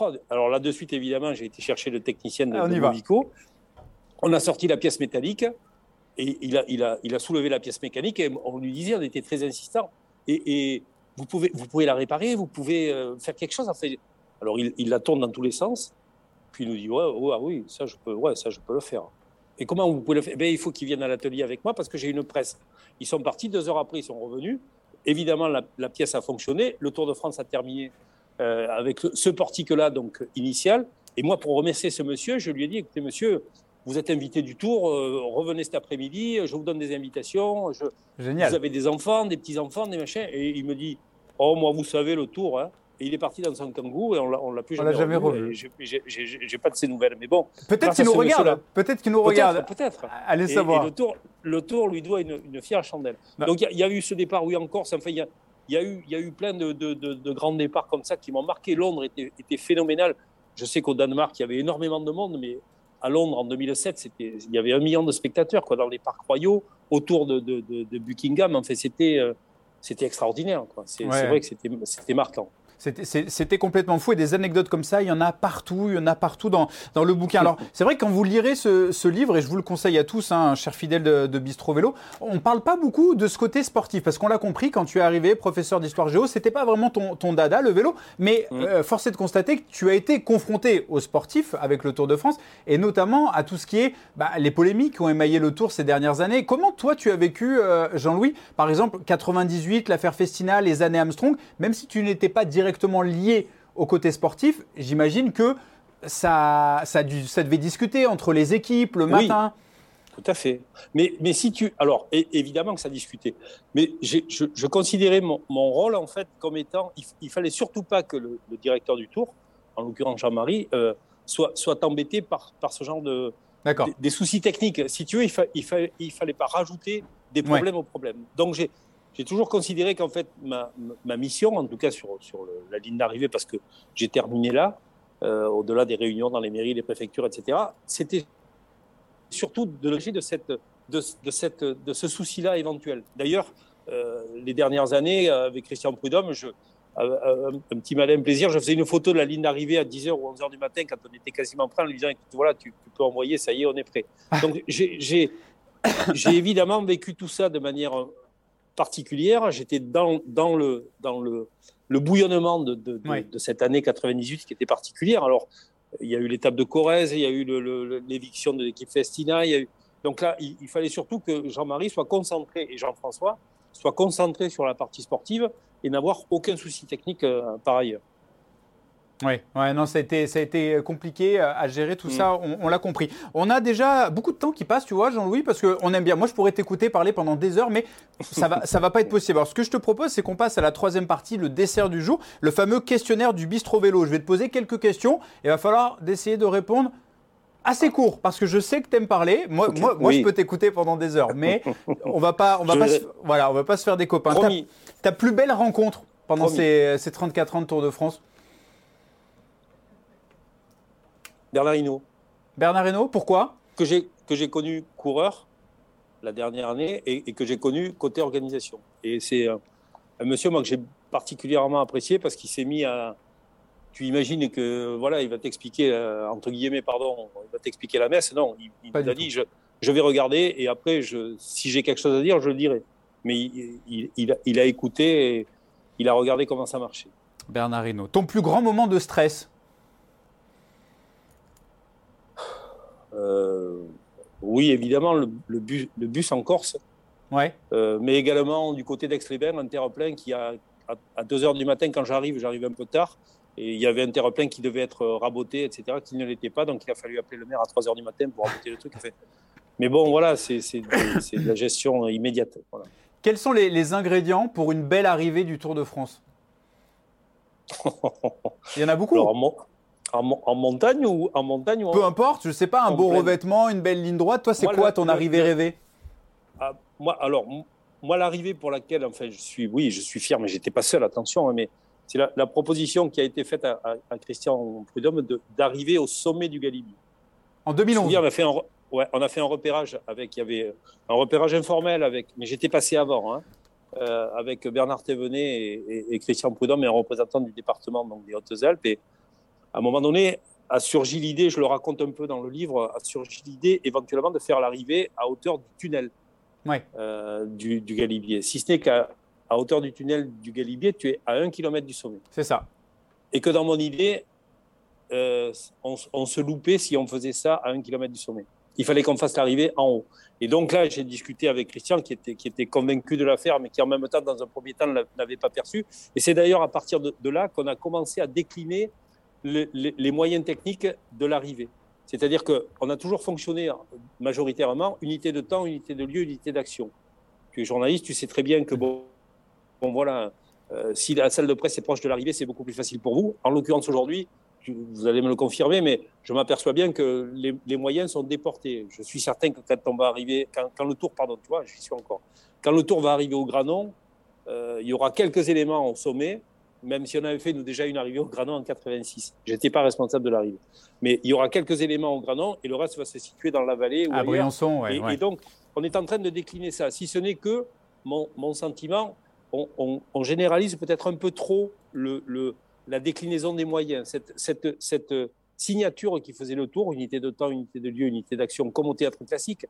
Oh, alors là, de suite, évidemment, j'ai été chercher le technicien de, on On a sorti la pièce métallique et il a, il, a, il a soulevé la pièce mécanique et on lui disait, on était très insistant. Et, vous, pouvez, vous pouvez la réparer, vous pouvez euh, faire quelque chose. Alors il, la tourne dans tous les sens. Puis il nous dit, ouais, ouais, ah oui, ça je, peux, ouais, ça je peux le faire. Et comment vous pouvez le faire? Ben, Il faut qu'ils viennent à l'atelier avec moi parce que j'ai une presse. Ils sont partis, deux heures après, ils sont revenus. Évidemment, la, la pièce a fonctionné. Le Tour de France a terminé euh, avec ce portique-là donc initial. Et moi, pour remercier ce monsieur, je lui ai dit écoutez, monsieur, vous êtes invité du tour, euh, revenez cet après-midi, je vous donne des invitations. Je, Génial. Vous avez des enfants, des petits-enfants, des machins. Et il me dit oh, moi, vous savez, le tour. Hein. Et il est parti dans son kangou et on l'a, l'a plus jamais, jamais revu. J'ai, pas de ses nouvelles, mais bon. Peut-être qu'il nous regarde. Peut-être qu'il nous regarde. Peut-être. Allez savoir. le tour, le tour lui doit une, une fière chandelle. Donc il y, a eu ce départ, oui, en Corse. Enfin, il y a, il y a eu, il y a eu plein de, de, grands départs comme ça qui m'ont marqué. Londres était, était phénoménal. Je sais qu'au Danemark, il y avait énormément de monde, mais à Londres, en 2007, il y avait un million de spectateurs quoi, dans les parcs royaux, autour de, de Buckingham. En fait, c'était euh, c'était extraordinaire. C'est vrai que c'était marquant. C'était complètement fou et des anecdotes comme ça, il y en a partout, il y en a partout dans, dans le bouquin. Alors, c'est vrai que quand vous lirez ce, ce, livre, et je vous le conseille à tous, hein, cher fidèle de, de, Bistro Vélo, on ne parle pas beaucoup de ce côté sportif parce qu'on l'a compris quand tu es arrivé professeur d'histoire géo, c'était pas vraiment ton, ton, dada, le vélo, mais mmh. euh, force est de constater que tu as été confronté aux sportifs avec le Tour de France et notamment à tout ce qui est bah, les polémiques qui ont émaillé le Tour ces dernières années. Comment toi tu as vécu, euh, Jean-Louis, par exemple 98, l'affaire Festina, les années Armstrong, même si tu n'étais pas directement directement lié au côté sportif, j'imagine que ça, ça, ça, devait discuter entre les équipes le matin. Tout à fait. Mais, mais si tu. Alors, évidemment que ça discutait. Mais je, je, considérais mon, mon, rôle, en fait, comme étant. Il, ne fallait surtout pas que le, directeur du tour, en l'occurrence Jean-Marie, euh, soit, soit embêté par, par ce genre de. Des, des, soucis techniques. Si tu veux, il, ne il, il fallait pas rajouter des problèmes aux problèmes. Donc, j'ai j'ai toujours considéré qu'en fait, ma, ma, mission, en tout cas sur, sur la ligne d'arrivée, parce que j'ai terminé là, euh, au-delà des réunions dans les mairies, les préfectures, etc., c'était surtout de loger de, cette, de, de, cette, de ce souci-là éventuel. D'ailleurs, euh, les dernières années, avec Christian Prudhomme, je, un petit malin plaisir, je faisais une photo de la ligne d'arrivée à 10h ou 11h du matin quand on était quasiment prêt en lui disant, écoute, voilà, tu, tu peux envoyer, ça y est, on est prêt. Donc j'ai évidemment vécu tout ça de manière particulière. J'étais dans, dans, le, dans le, le bouillonnement de, de, de, cette année 98 qui était particulière. Alors, il y a eu l'étape de Corrèze, il y a eu l'éviction de l'équipe Festina. Il y a eu... Donc là, il, fallait surtout que Jean-Marie soit concentré, et Jean-François, soit concentré sur la partie sportive et n'avoir aucun souci technique euh, par ailleurs. Oui, ouais, non, ça a, été, ça a été compliqué à gérer tout ça, mm. on, l'a compris. On a déjà beaucoup de temps qui passe, tu vois, Jean-Louis, parce qu'on aime bien. Moi, je pourrais t'écouter parler pendant des heures, mais ça va, ça va pas être possible. Alors, ce que je te propose, c'est qu'on passe à la troisième partie, le dessert du jour, le fameux questionnaire du bistrot vélo. Je vais te poser quelques questions et il va falloir d'essayer de répondre assez court parce que je sais que tu aimes parler. Moi, moi, moi je peux t'écouter pendant des heures, mais on va pas, on va pas, se, voilà, on va pas se faire des copains. Ta, plus belle rencontre pendant ces, ces 34 ans de Tour de France Bernard Hinault. Bernard Hinault, pourquoi? Que j'ai connu coureur la dernière année et, que j'ai connu côté organisation. Et c'est un, monsieur moi que j'ai particulièrement apprécié parce qu'il s'est mis à tu imagines que voilà, il va t'expliquer euh, entre guillemets pardon, il va t'expliquer la messe. Non, il, il a dit je, je, vais regarder et après je, si j'ai quelque chose à dire, je le dirai. Mais il, il, a, il a écouté et il a regardé comment ça marchait. Bernard Hinault. Ton plus grand moment de stress? Oui, évidemment, le, bus, le, bus, en Corse. Ouais. Euh, mais également du côté d'Aix-les-Bains, un terre-plein qui, a, à 2 h du matin, quand j'arrive, j'arrive un peu tard, et il y avait un terre-plein qui devait être raboté, etc., qui ne l'était pas. Donc il a fallu appeler le maire à 3 h du matin pour raboter le truc. Mais bon, voilà, c'est de, la gestion immédiate. Quels sont les, les, ingrédients pour une belle arrivée du Tour de France? Il y en a beaucoup. En, montagne ou en montagne Peu importe, je sais pas, un beau revêtement, une belle ligne droite. Toi, c'est quoi ton arrivée rêvée? Ah, Moi, alors, moi, l'arrivée pour laquelle, enfin, je suis, oui, je suis fier, mais j'étais pas seul, attention, hein, mais c'est la, proposition qui a été faite à, Christian Prudhomme d'arriver au sommet du Galibier. En 2011. on a fait un, ouais, on a fait un repérage avec, il y avait un repérage informel avec, mais j'étais passé avant, hein, euh, avec Bernard Thévenet et, et, Christian Prudhomme et un représentant du département donc des Hautes-Alpes et à un moment donné, a surgi l'idée, je le raconte un peu dans le livre, a surgi l'idée éventuellement de faire l'arrivée à hauteur du tunnel euh, du, Galibier. Si ce n'est qu'à hauteur du tunnel du Galibier, tu es à un kilomètre du sommet. C'est ça. Et que dans mon idée, euh, on, se loupait si on faisait ça à un kilomètre du sommet. Il fallait qu'on fasse l'arrivée en haut. Et donc là, j'ai discuté avec Christian, qui était, qui était convaincu de la faire, mais qui en même temps, dans un premier temps, ne l'avait pas perçu. Et c'est d'ailleurs à partir de, de là qu'on a commencé à décliner les, moyens techniques de l'arrivée. C'est-à-dire qu'on a toujours fonctionné majoritairement unité de temps, unité de lieu, unité d'action. Tu es journaliste, tu sais très bien que, bon, bon voilà, euh, si la salle de presse est proche de l'arrivée, c'est beaucoup plus facile pour vous. En l'occurrence, aujourd'hui, vous allez me le confirmer, mais je m'aperçois bien que les, moyens sont déportés. Je suis certain que quand on va arriver, quand, le tour, pardon, tu vois, suis encore, quand le tour va arriver au Granon, euh, il y aura quelques éléments au sommet même si on avait fait nous déjà une arrivée au Granon en 86. Je n'étais pas responsable de l'arrivée. Mais il y aura quelques éléments au Granon et le reste va se situer dans la vallée. Ou à Briançon, et, et, donc, on est en train de décliner ça. Si ce n'est que, mon, mon sentiment, on, on, généralise peut-être un peu trop le, le, la déclinaison des moyens. Cette, cette, cette, signature qui faisait le tour, unité de temps, unité de lieu, unité d'action, comme au théâtre classique,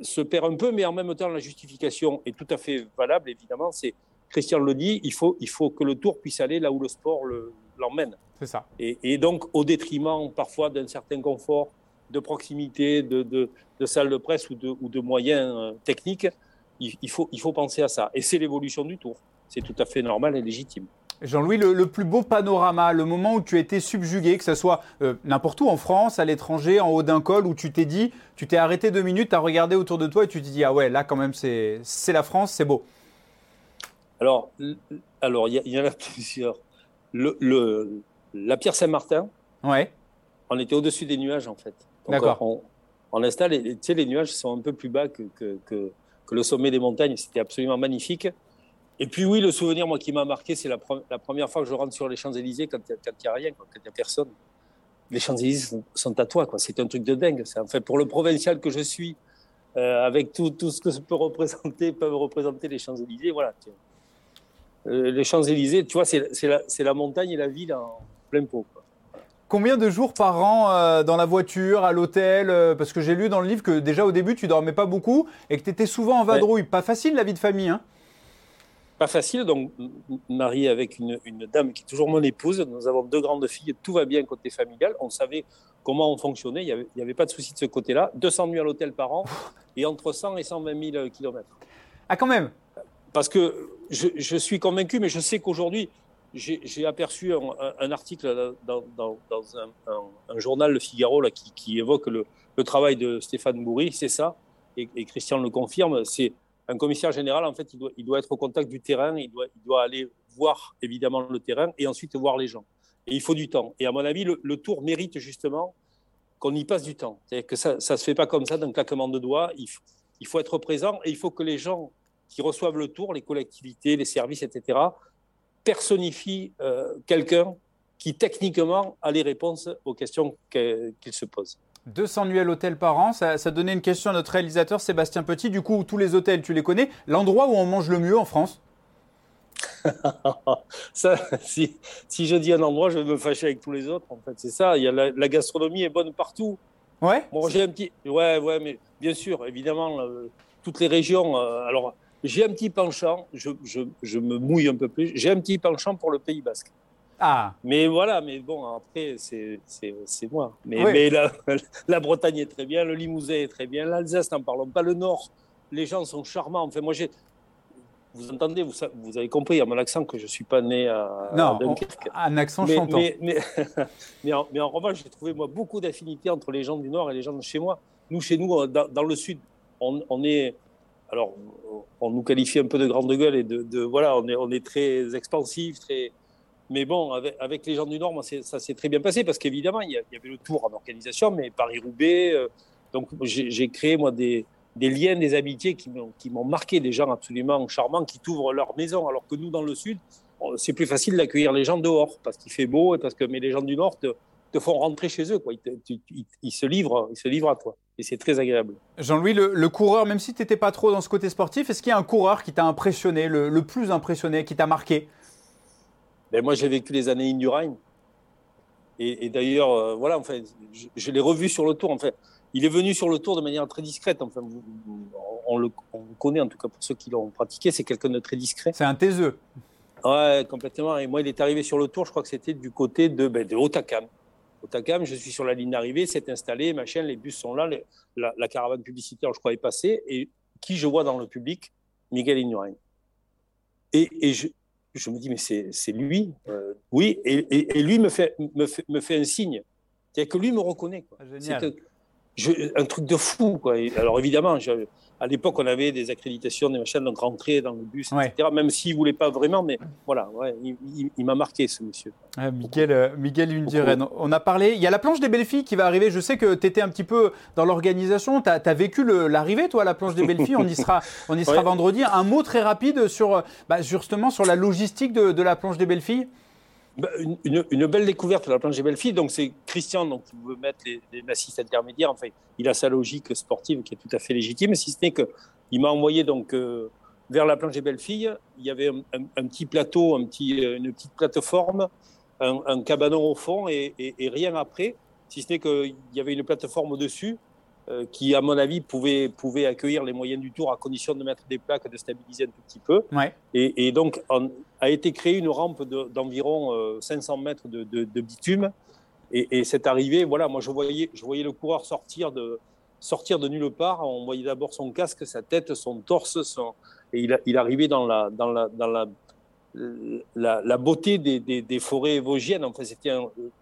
se perd un peu, mais en même temps, la justification est tout à fait valable, évidemment. C'est Christian le dit, il faut, il faut que le tour puisse aller là où le sport l'emmène. C'est ça. Et, donc, au détriment parfois d'un certain confort de proximité, de, de, de salle de presse ou de, ou de moyens euh, techniques, il, faut, il faut penser à ça. Et c'est l'évolution du tour. C'est tout à fait normal et légitime. Jean-Louis, le, plus beau panorama, le moment où tu as été subjugué, que ce soit euh, n'importe où, en France, à l'étranger, en haut d'un col, où tu t'es dit, tu t'es arrêté deux minutes, tu as regardé autour de toi et tu t'es dit, ah ouais, là quand même, c'est la France, c'est beau. Alors, alors il y, en a plusieurs. Le, la Pierre Saint-Martin, ouais. on était au-dessus des nuages en fait. D'accord. On, on, installe, tu sais, les nuages sont un peu plus bas que, que, que, que le sommet des montagnes, c'était absolument magnifique. Et puis oui, le souvenir moi qui m'a marqué, c'est la, la, première fois que je rentre sur les Champs-Élysées quand il n'y a rien, quand il n'y a personne. Les Champs-Élysées sont, à toi, quoi. C'est un truc de dingue. En fait, pour le provincial que je suis, euh, avec tout, tout, ce que ça peut représenter, peuvent représenter les Champs-Élysées, voilà. Les Champs-Élysées, tu vois, c'est la, la, montagne et la ville en plein pot. Combien de jours par an euh, dans la voiture, à l'hôtel Parce que j'ai lu dans le livre que déjà au début, tu dormais pas beaucoup et que tu étais souvent en vadrouille. Pas facile la vie de famille, hein pas facile. Donc, marié avec une, dame qui est toujours mon épouse, nous avons deux grandes filles, tout va bien côté familial. On savait comment on fonctionnait, il n'y avait, avait, pas de souci de ce côté-là. 200 nuits à l'hôtel par an et entre 100 et 120 000 kilomètres. Ah, quand même Parce que je, suis convaincu, mais je sais qu'aujourd'hui, j'ai aperçu un, article dans, un, journal, Le Figaro, là, qui, évoque le, travail de Stéphane Bourri, c'est ça, et, Christian le confirme, c'est un commissaire général, en fait, il doit, être au contact du terrain, il doit, aller voir évidemment le terrain et ensuite voir les gens. Et il faut du temps. Et à mon avis, le, tour mérite justement qu'on y passe du temps. C'est-à-dire que ça ne se fait pas comme ça d'un claquement de doigts. Il faut être présent et il faut que les gens qui reçoivent le tour, les collectivités, les services, etc., personnifient euh, quelqu'un qui techniquement a les réponses aux questions qu'il se pose. 200 nuits à l'hôtel par an, ça, donnait une question à notre réalisateur Sébastien Petit. Du coup, tous les hôtels, tu les connais. L'endroit où on mange le mieux en France? Ça, si, si, je dis un endroit, je vais me fâcher avec tous les autres. En fait, c'est ça. Il y a la, gastronomie est bonne partout. Ouais. Bon, j'ai un petit. Ouais, ouais, mais bien sûr, évidemment, euh, toutes les régions. Euh, alors, j'ai un petit penchant. Je, je, je, me mouille un peu plus. J'ai un petit penchant pour le Pays Basque. Ah. Mais voilà, mais bon, après, c'est moi. Mais, mais la, la, Bretagne est très bien, le Limousin est très bien, l'Alsace, n'en parlons pas, le Nord, les gens sont charmants. Enfin, moi, j'ai. Vous entendez, vous, vous, avez compris à mon accent que je ne suis pas né à, non, un accent mais, chantant. Mais, mais, mais, en, mais en revanche, j'ai trouvé moi beaucoup d'affinités entre les gens du Nord et les gens de chez moi. Nous, chez nous, dans, dans le Sud, on, on, est. Alors, on nous qualifie un peu de grande gueule et de, voilà, on est, on est très expansif, très mais bon, avec, les gens du Nord, ça s'est très bien passé parce qu'évidemment, il, y avait le tour en organisation, mais Paris-Roubaix. Euh, donc, j'ai créé, moi, des, liens, des amitiés qui m'ont marqué, des gens absolument charmants qui t'ouvrent leur maison. Alors que nous, dans le Sud, c'est plus facile d'accueillir les gens dehors parce qu'il fait beau et parce que mais les gens du Nord font rentrer chez eux. Quoi. Ils, se livrent, ils se livrent à toi. Et c'est très agréable. Jean-Louis, le, coureur, même si tu n'étais pas trop dans ce côté sportif, est-ce qu'il y a un coureur qui t'a impressionné, le plus impressionné, qui t'a marqué? Ben, moi, j'ai vécu les années Indurain. Et, et d'ailleurs, euh, voilà, enfin, je, l'ai revu sur le tour. Enfin, il est venu sur le tour de manière très discrète. Enfin, on, le, connaît, en tout cas pour ceux qui l'ont pratiqué, c'est quelqu'un de très discret. C'est un taiseux. Ouais, complètement. Et moi, il est arrivé sur le tour, je crois que c'était du côté de, ben, de Otakam. Otakam, je suis sur la ligne d'arrivée, c'est installé, machin, les bus sont là, la, caravane publicitaire, je crois, est passée. Et qui je vois dans le public? Miguel Indurain. Et, et je, je me dis, mais c'est lui. Euh, oui, et, lui me fait, me fait, me fait un signe. C'est-à-dire que lui me reconnaît. Quoi. Un truc de fou. Quoi. alors évidemment, à l'époque, on avait des accréditations, des machines, donc rentrer dans le bus, etc. Même s'il ne voulait pas vraiment, mais voilà, ouais, il, m'a marqué ce monsieur. Ah, Miguel, euh, Miguel On a parlé, il y a la planche des belles filles qui va arriver. Je sais que tu étais un petit peu dans l'organisation. Tu as, vécu l'arrivée, toi, à la planche des belles filles? On y sera, on y sera vendredi. Un mot très rapide sur, bah, justement, sur la logistique de, de la planche des belles filles bah, une, belle découverte de la planche des belles filles. Donc, c'est Christian donc, qui veut mettre les, les massifs intermédiaires. Enfin, il a sa logique sportive qui est tout à fait légitime, si ce n'est qu'il m'a envoyé donc, euh, vers la planche des belles filles. Il y avait un, petit plateau, un petit, euh, une petite plateforme, un, cabanon au fond et, et, rien après, si ce n'est qu'il y avait une plateforme au-dessus euh, qui, à mon avis, pouvait, pouvait accueillir les moyens du tour à condition de mettre des plaques, de stabiliser un tout petit peu. Et, donc, on, a été créée une rampe d'environ 500 euh, mètres de, bitume. Et, cette arrivée, voilà, moi, je voyais, je voyais le coureur sortir de, sortir de nulle part. On voyait d'abord son casque, sa tête, son torse, et il, arrivait dans la, dans la, dans la la, beauté des, forêts vosgiennes. Enfin, c'était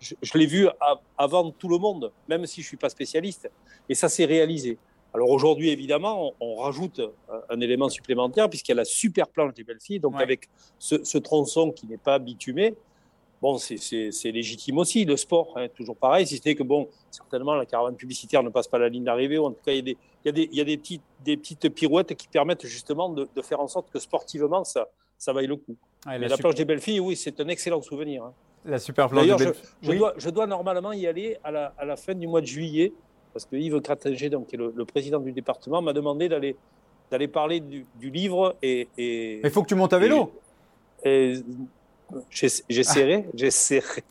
je, l'ai vu avant tout le monde, même si je suis pas spécialiste. Et ça s'est réalisé. Alors aujourd'hui, évidemment, on, rajoute un, élément supplémentaire puisqu'il y a la super planche des Belles-Filles. Donc avec ce, tronçon qui n'est pas bitumé, bon, c'est légitime aussi, le sport, hein, toujours pareil, si c'était que, bon, certainement, la caravane publicitaire ne passe pas la ligne d'arrivée, ou en tout cas, il y a des, il y a des, il y a des, petites, des petites pirouettes qui permettent justement de, de, faire en sorte que sportivement, ça, ça vaille le coup. la, la planche des belles filles, oui, c'est un excellent souvenir. Hein. La super planche des belles je, je, dois, je dois normalement y aller à la, à la fin du mois de juillet, parce que Yves Kratinger, donc, qui est le, président du département, m'a demandé d'aller d'aller parler du, du, livre et, il faut que tu montes à vélo. et J'essaierai, j'essaierai.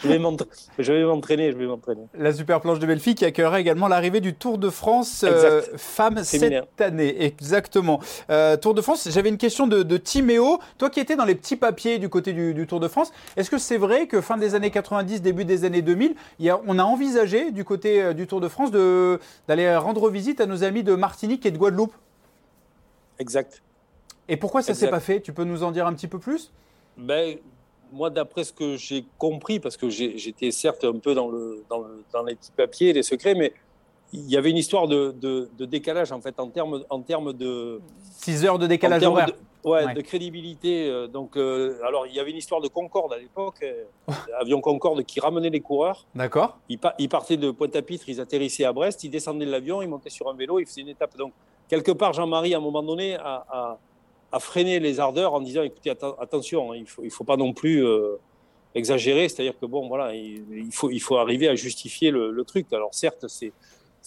je vais m'entraîner, je vais m'entraîner. La super planche de Belfi qui accueillera également l'arrivée du Tour de France euh, femmes cette année. Exactement. Euh, Tour de France, j'avais une question de, de, Timéo. Toi qui étais dans les petits papiers du côté du, Tour de France, est-ce que c'est vrai que fin des années 90, début des années 2000, on a envisagé du côté euh, du Tour de France d'aller rendre visite à nos amis de Martinique et de Guadeloupe? Exact. Et pourquoi ça ne s'est pas fait? Tu peux nous en dire un petit peu plus? Ben, moi, d'après ce que j'ai compris, parce que j'étais certes un peu dans, le, dans, dans, les petits papiers, les secrets, mais il y avait une histoire de, de, décalage en fait en termes en de 6 heures de décalage horaire. ouais, de crédibilité. Euh, donc, euh, alors il y avait une histoire de Concorde à l'époque, euh, avion Concorde qui ramenait les coureurs. D'accord. Ils, partaient de Pointe-à-Pitre, ils atterrissaient à Brest, ils descendaient de l'avion, ils montaient sur un vélo, ils faisaient une étape. Donc quelque part, Jean-Marie à un moment donné a à freiner les ardeurs en disant écoutez, attention, hein, il ne faut, il faut pas non plus euh, exagérer. C'est-à-dire que bon, voilà, il, faut, il faut arriver à justifier le, truc. Alors certes, c'est,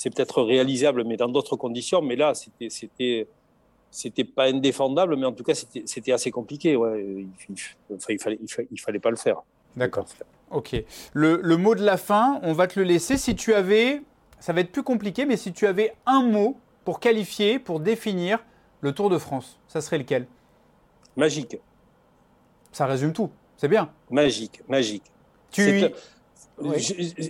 peut-être réalisable, mais dans d'autres conditions. Mais là, c'était, c'était, pas indéfendable, mais en tout cas, c'était, assez compliqué. Ouais. Il, enfin, il, fallait, il, fallait, pas le faire. D'accord. Ok. Le, le mot de la fin, on va te le laisser. Si tu avais, ça va être plus compliqué, mais si tu avais un mot pour qualifier, pour définir le Tour de France, ça serait lequel? Magique. Ça résume tout, c'est bien. Magique, magique. Tu...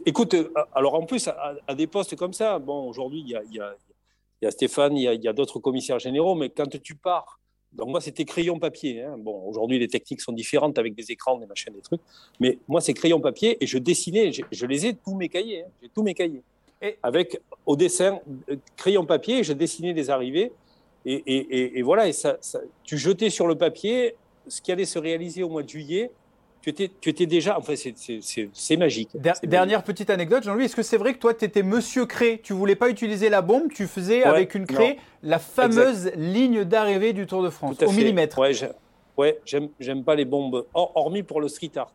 Écoute, alors en plus, à, des postes comme ça, bon, aujourd'hui, il y a, Stéphane, il y a, d'autres commissaires généraux, mais quand tu pars, donc moi, c'était crayon papier. Hein. Bon, aujourd'hui, les techniques sont différentes avec des écrans, des machines, des trucs, mais moi, c'est crayon papier et je dessinais, je, les ai tous mes cahiers, hein. j'ai tous mes cahiers. Et... Avec au dessin, euh, crayon papier, je dessinais les arrivées et, voilà, et ça, tu jetais sur le papier ce qui allait se réaliser au mois de juillet. Tu étais, tu étais déjà. Enfin, c'est magique. dernière petite anecdote, Jean-Louis. Est-ce que c'est vrai que toi, tu étais monsieur Cré? Tu voulais pas utiliser la bombe, tu faisais avec une Cré la fameuse ligne d'arrivée du Tour de France, au millimètre. Ouais, j'aime pas les bombes, hormis pour le street art.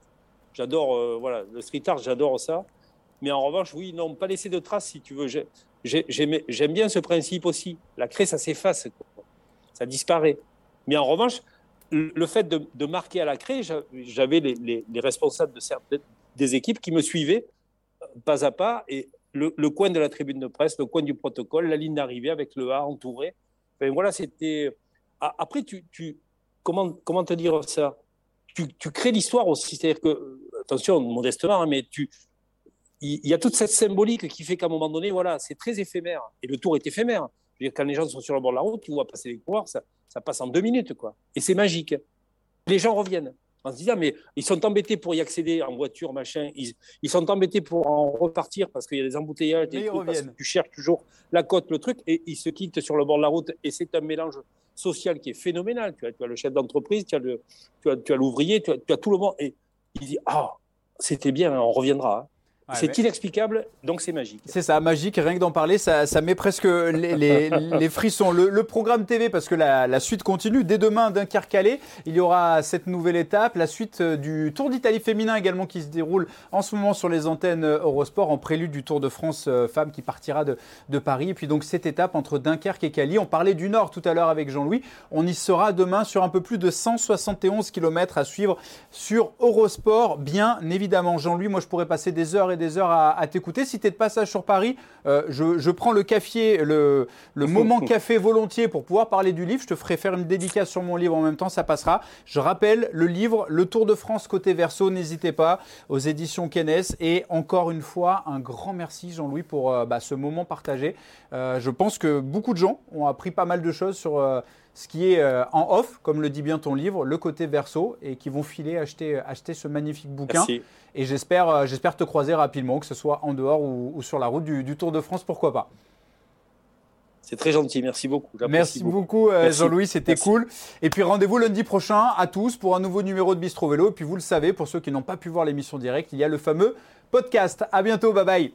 J'adore euh, voilà, le street art, j'adore ça. Mais en revanche, oui, non, pas laisser de traces si tu veux j'aime bien ce principe aussi. La craie, ça s'efface, ça disparaît. Mais en revanche, le fait de, marquer à la craie, j'avais les, responsables des équipes qui me suivaient euh, pas à pas et le, coin de la tribune de presse, le coin du protocole, la ligne d'arrivée avec le A entouré. voilà, c'était. Après, tu, comment, comment te dire ça? Tu, crées l'histoire aussi. C'est-à-dire que, attention, modestement, hein, mais tu, il y a toute cette symbolique qui fait qu'à un moment donné, voilà, c'est très éphémère. Et le tour est éphémère. Je veux dire, quand les gens sont sur le bord de la route, tu vois passer les coureurs, ça, ça passe en deux minutes, quoi. Et c'est magique. Les gens reviennent en se disant, mais ils sont embêtés pour y accéder en voiture, machin. Ils, ils sont embêtés pour en repartir parce qu'il y a des embouteillages, des trucs, parce que tu cherches toujours la côte, le truc, et ils se quittent sur le bord de la route. Et c'est un mélange social qui est phénoménal. Tu as, tu as le chef d'entreprise, tu as l'ouvrier, tu, as, tu, as, tout le monde. Et il dit, ah, c'était bien, on reviendra. Hein c'est inexplicable, donc c'est magique. C'est ça, magique. Rien que d'en parler, ça, met presque les, frissons. Le, programme TV, parce que la, suite continue. Dès demain, Dunkerque-Calais, il y aura cette nouvelle étape. La suite euh, du Tour d'Italie féminin également qui se déroule en ce moment sur les antennes euh, Eurosport en prélude du Tour de France euh, femme qui partira de, Paris. Et puis donc cette étape entre Dunkerque et Calais. On parlait du Nord tout à l'heure avec Jean-Louis. On y sera demain sur un peu plus de 171 km à suivre sur Eurosport. Bien évidemment, Jean-Louis, moi je pourrais passer des heures et des heures à, t'écouter. Si tu es de passage sur Paris, euh, je, prends le café, le, moment café volontiers pour pouvoir parler du livre. Je te ferai faire une dédicace sur mon livre en même temps, ça passera. Je rappelle le livre Le Tour de France côté verso, n'hésitez pas, aux éditions Kennes. Et encore une fois, un grand merci Jean-Louis pour euh, bah, ce moment partagé. Euh, je pense que beaucoup de gens ont appris pas mal de choses sur ce qui est euh, en off, comme le dit bien ton livre, le côté verso, et qui vont filer acheter, acheter ce magnifique bouquin. Merci. Et j'espère euh, j'espère te croiser rapidement, que ce soit en dehors ou, ou sur la route du, du Tour de France, pourquoi pas. C'est très gentil, merci beaucoup. Merci beaucoup, euh. Jean-Louis, c'était cool. Et puis rendez-vous lundi prochain à tous pour un nouveau numéro de Bistro Vélo. Et puis vous le savez, pour ceux qui n'ont pas pu voir l'émission directe, il y a le fameux podcast. À bientôt, bye bye.